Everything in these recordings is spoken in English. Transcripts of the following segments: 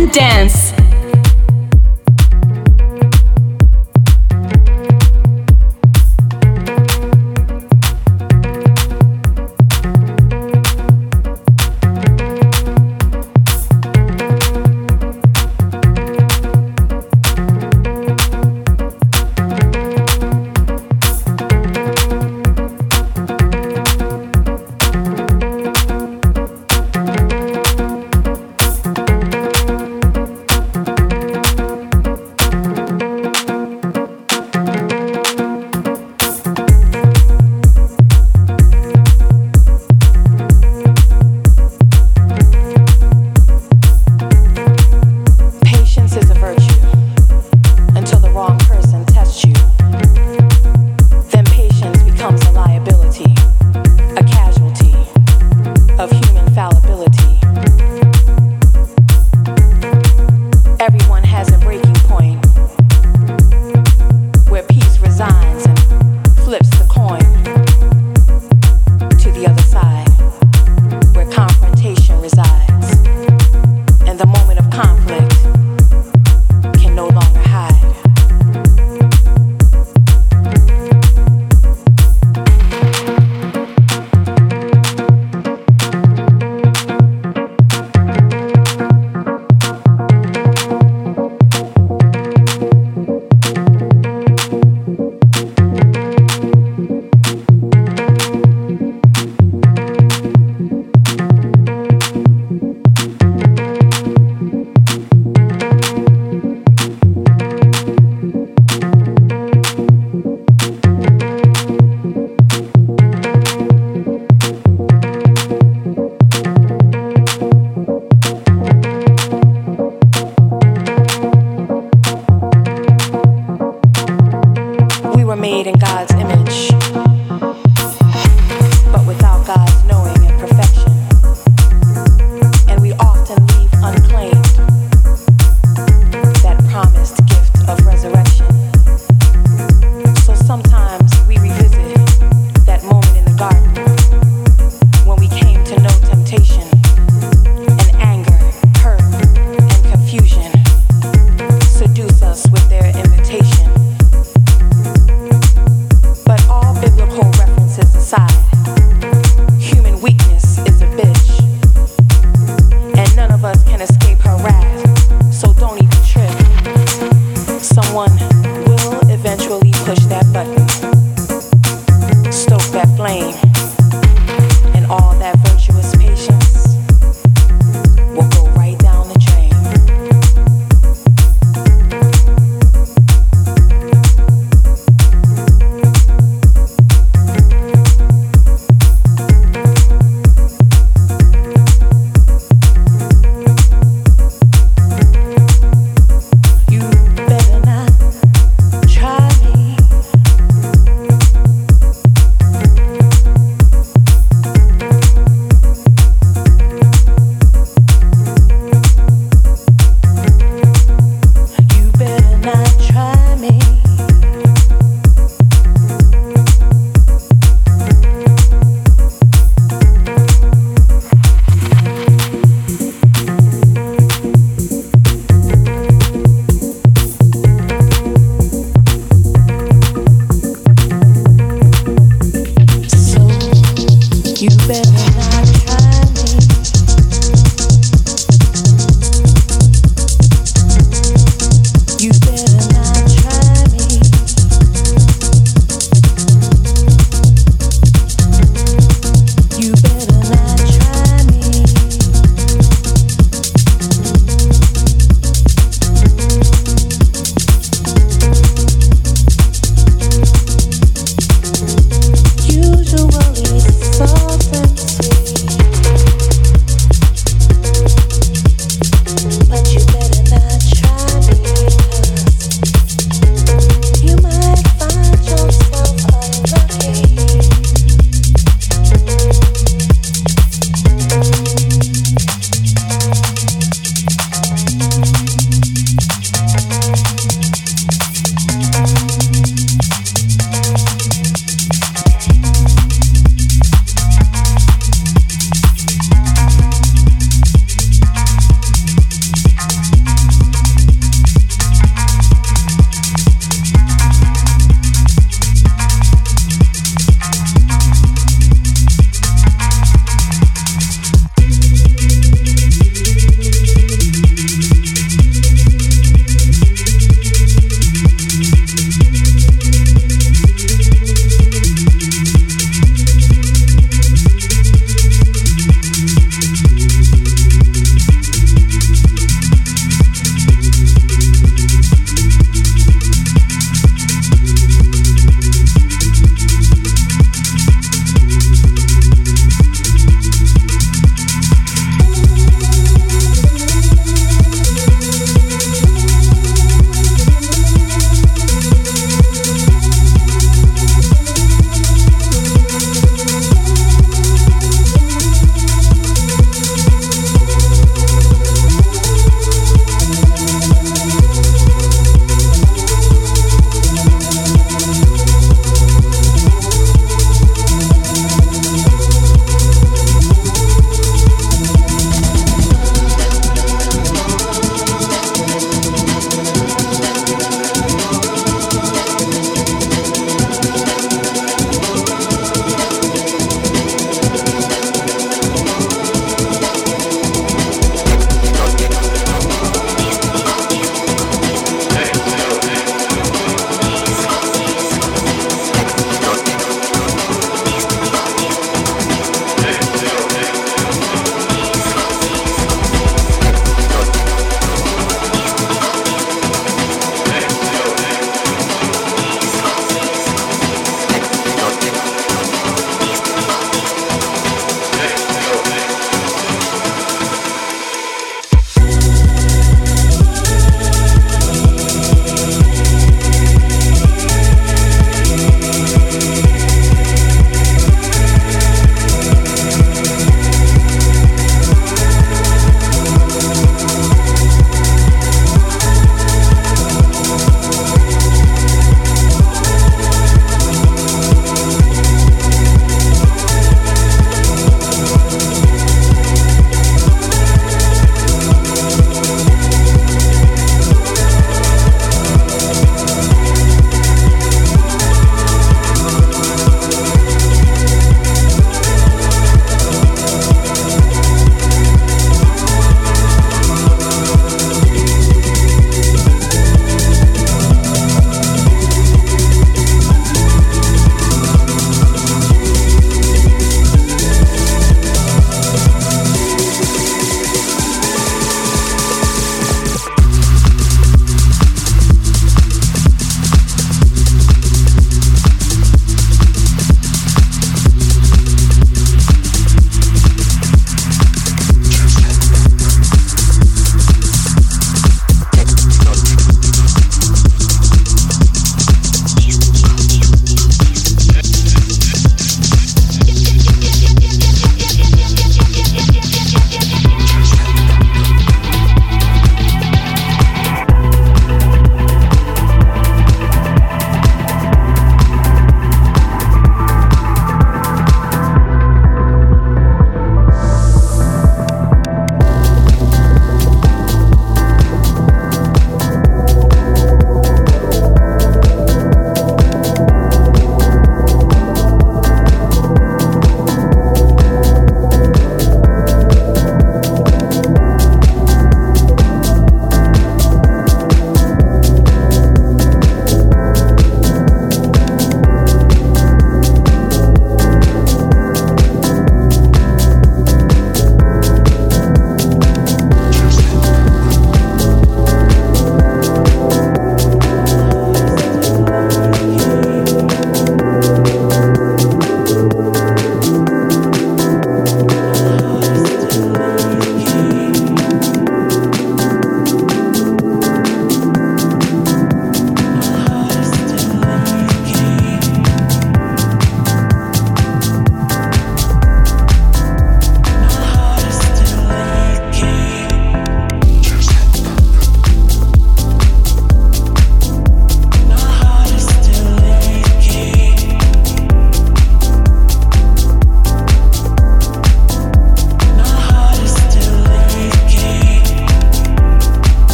and dance.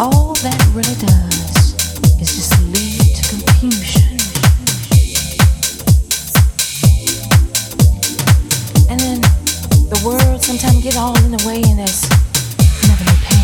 all that really does is just lead to confusion. And then the world sometimes get all in the way and it's never no pain.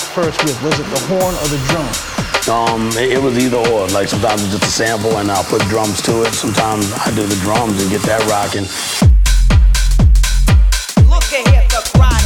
Your first with? Was it the horn or the drum? Um, it, it was either or. Like sometimes it's just a sample and I'll put drums to it. Sometimes I do the drums and get that rocking. Look ahead, the crowd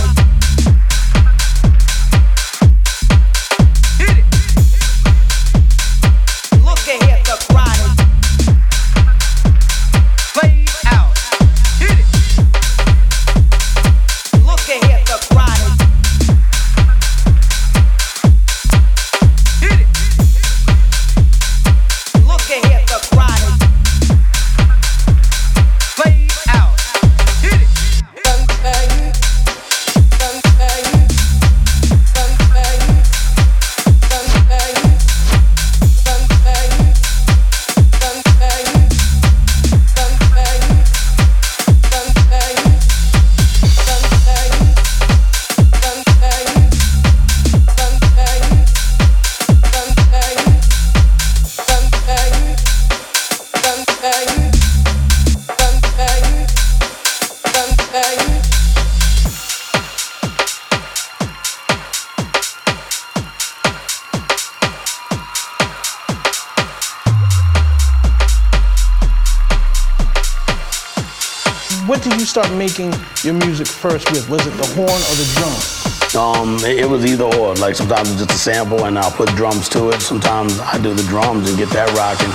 making your music first with? Was it the horn or the drum? Um, it, it was either or. Like sometimes it's just a sample and I'll put drums to it. Sometimes I do the drums and get that rocking.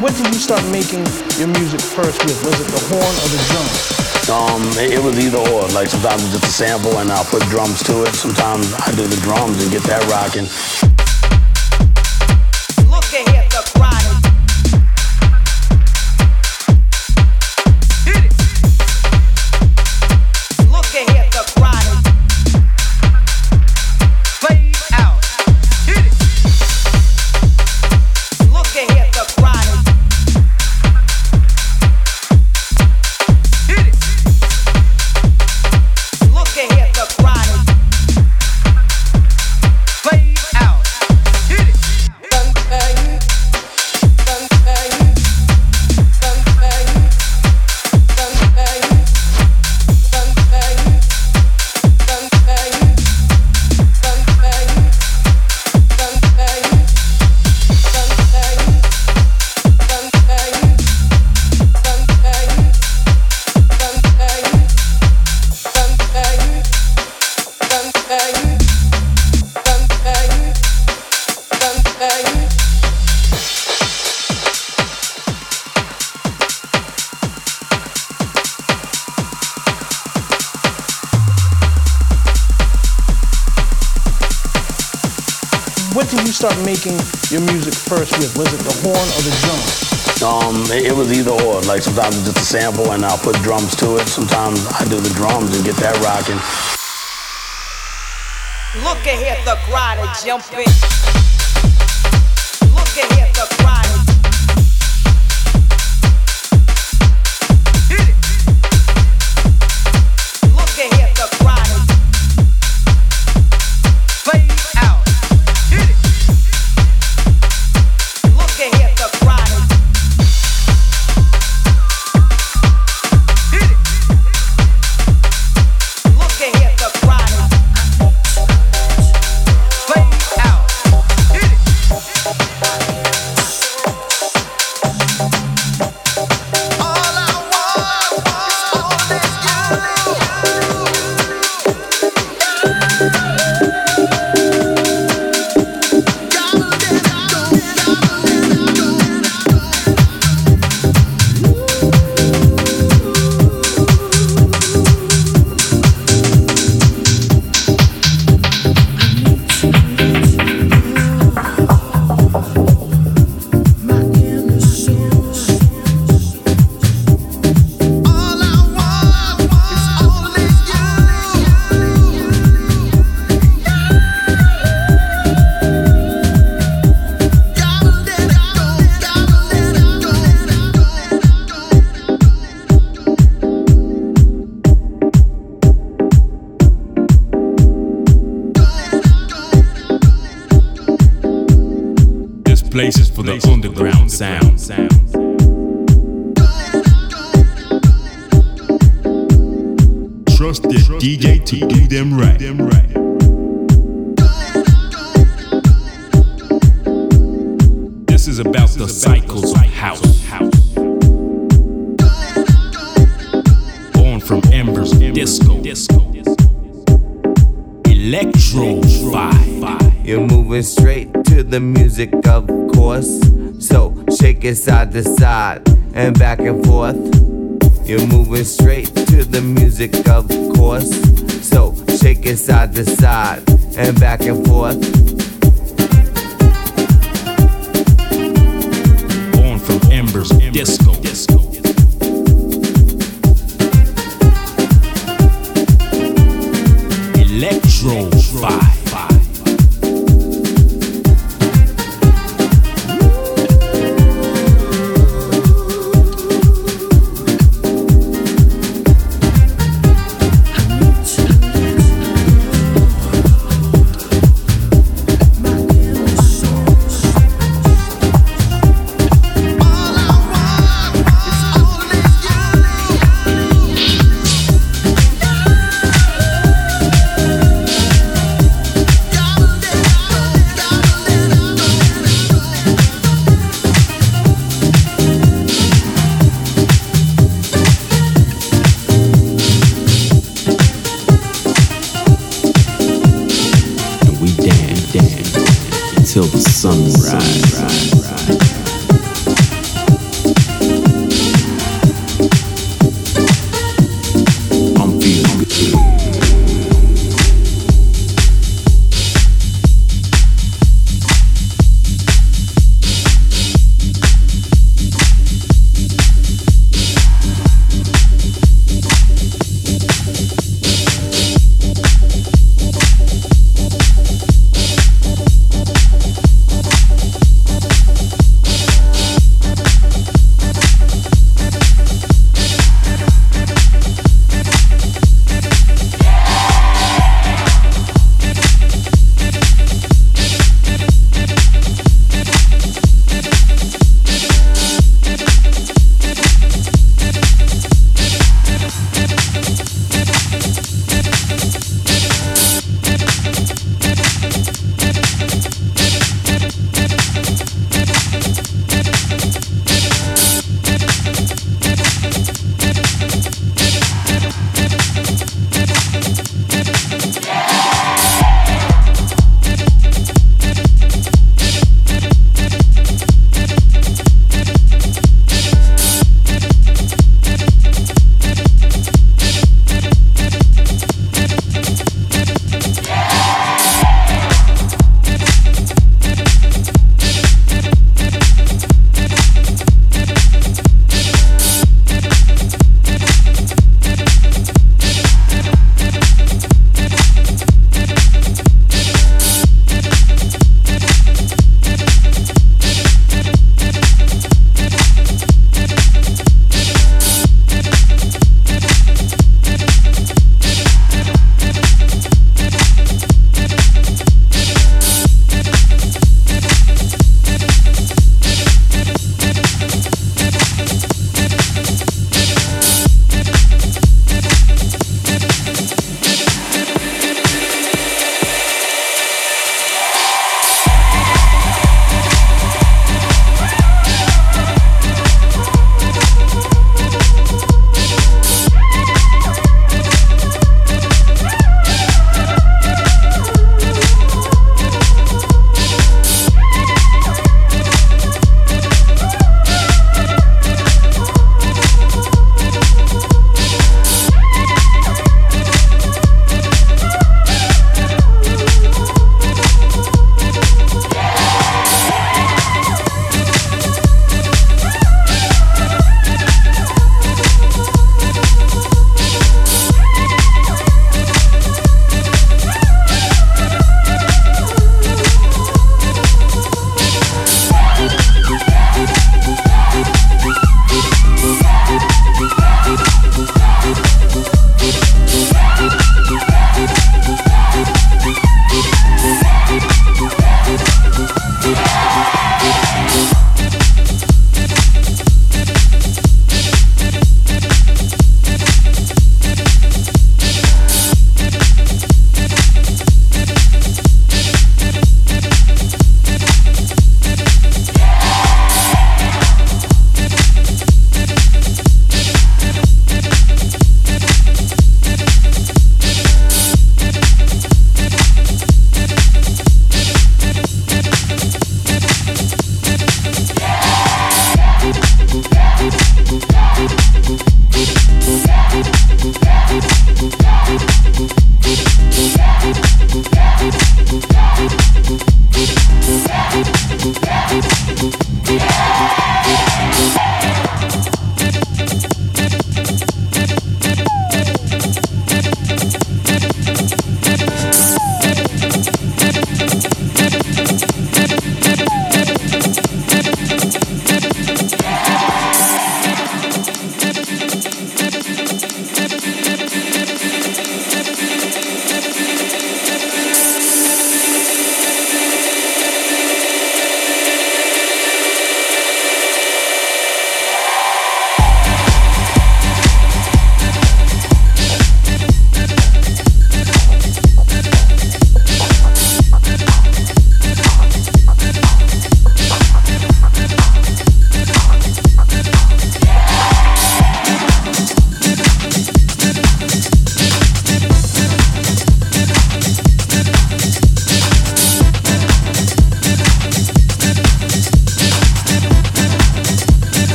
What did you start making your music first with? Was it the horn or the drum? Um, it, was either or. Like sometimes it's just a sample and I'll put drums to it. Sometimes I do the drums and get that rocking. Like sometimes it's just a sample and I'll put drums to it. Sometimes I do the drums and get that rocking. Look ahead, the crowd jumping. The DJ to do them right. This is about the cycles of house. Born from embers, disco, electro, vibe. You're moving straight to the music, of course. So shake it side to side and back and forth. You're moving straight to the music, of course. So shake it side to side and back and forth. Born from embers, disco.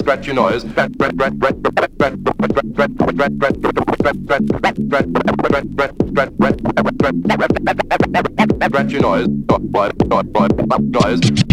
You could hear a scratchy noise. Scratchy noise. Noise.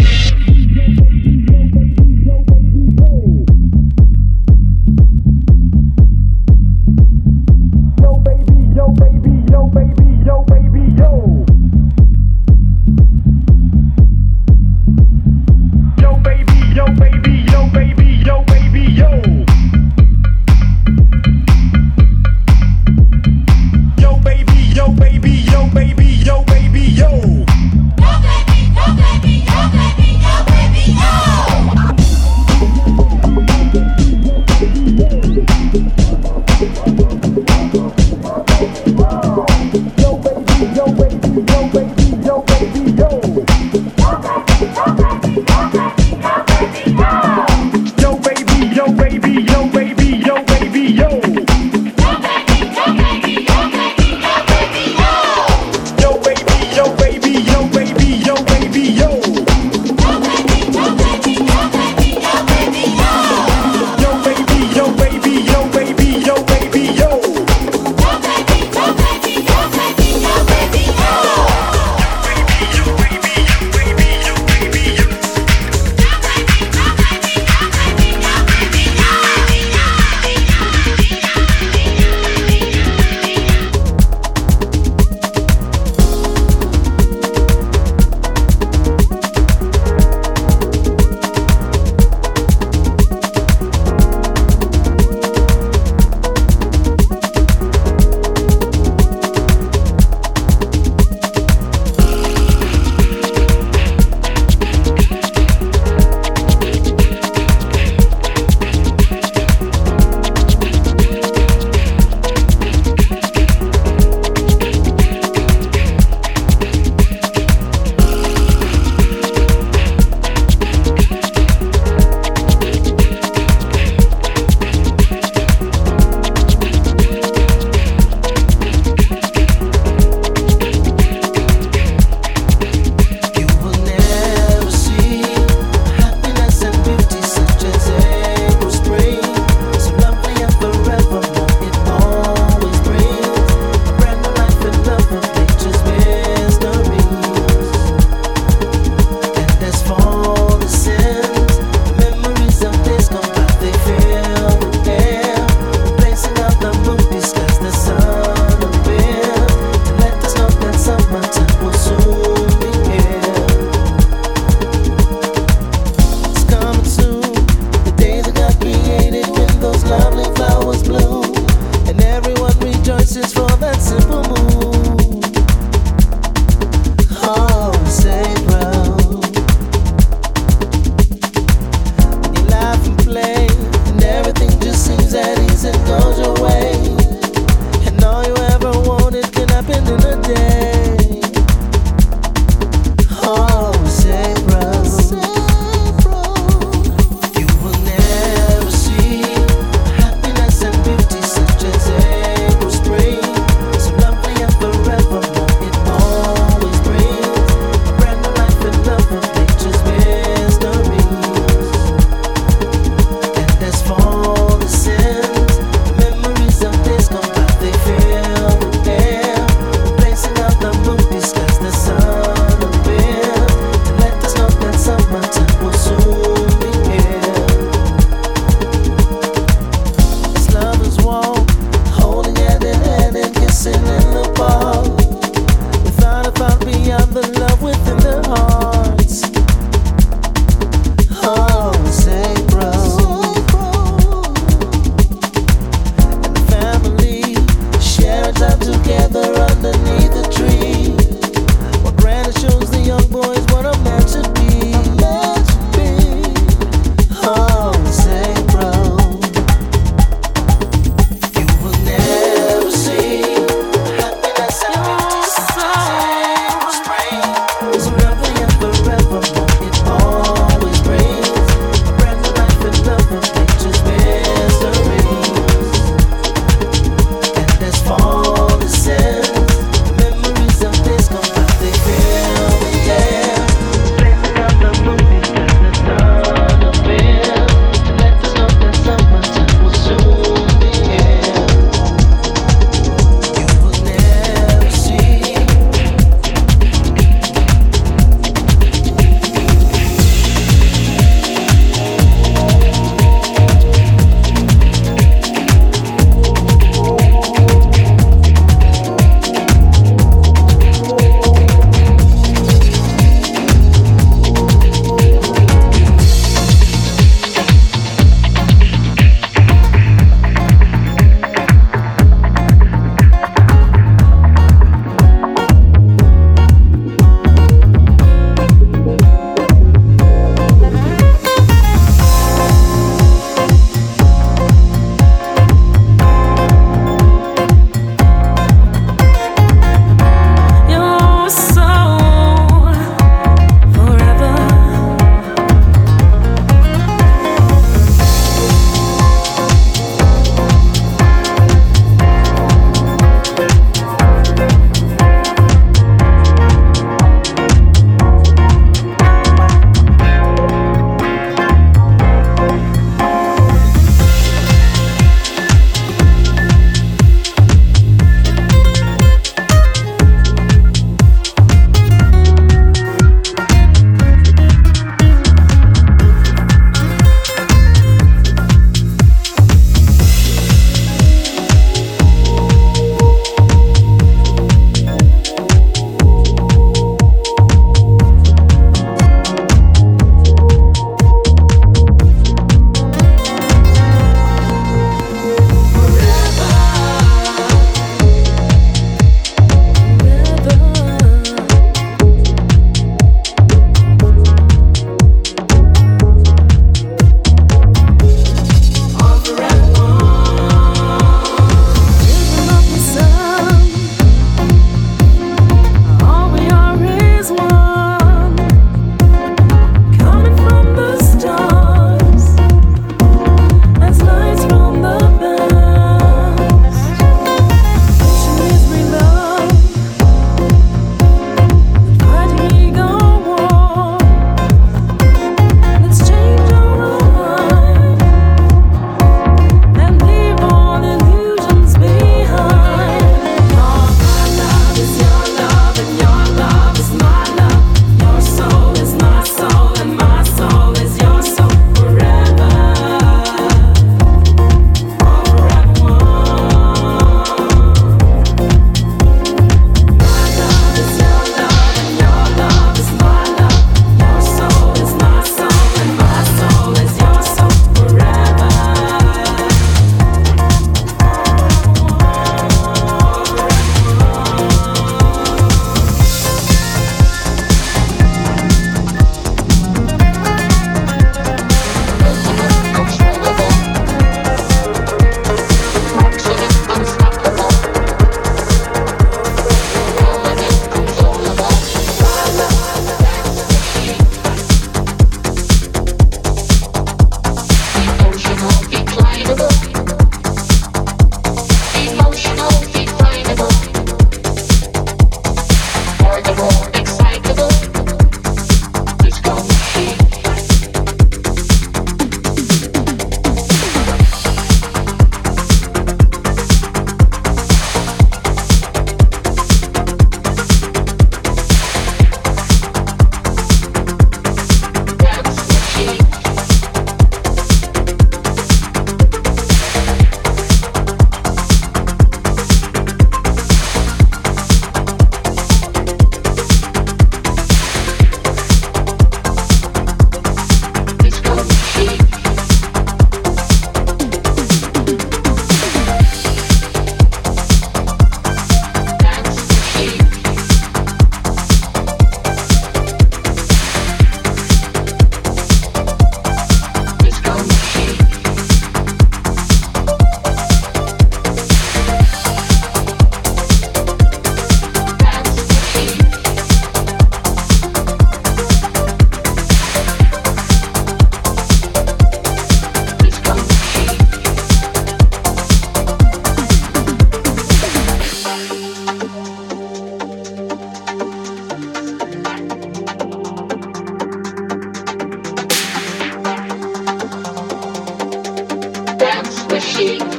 DJ.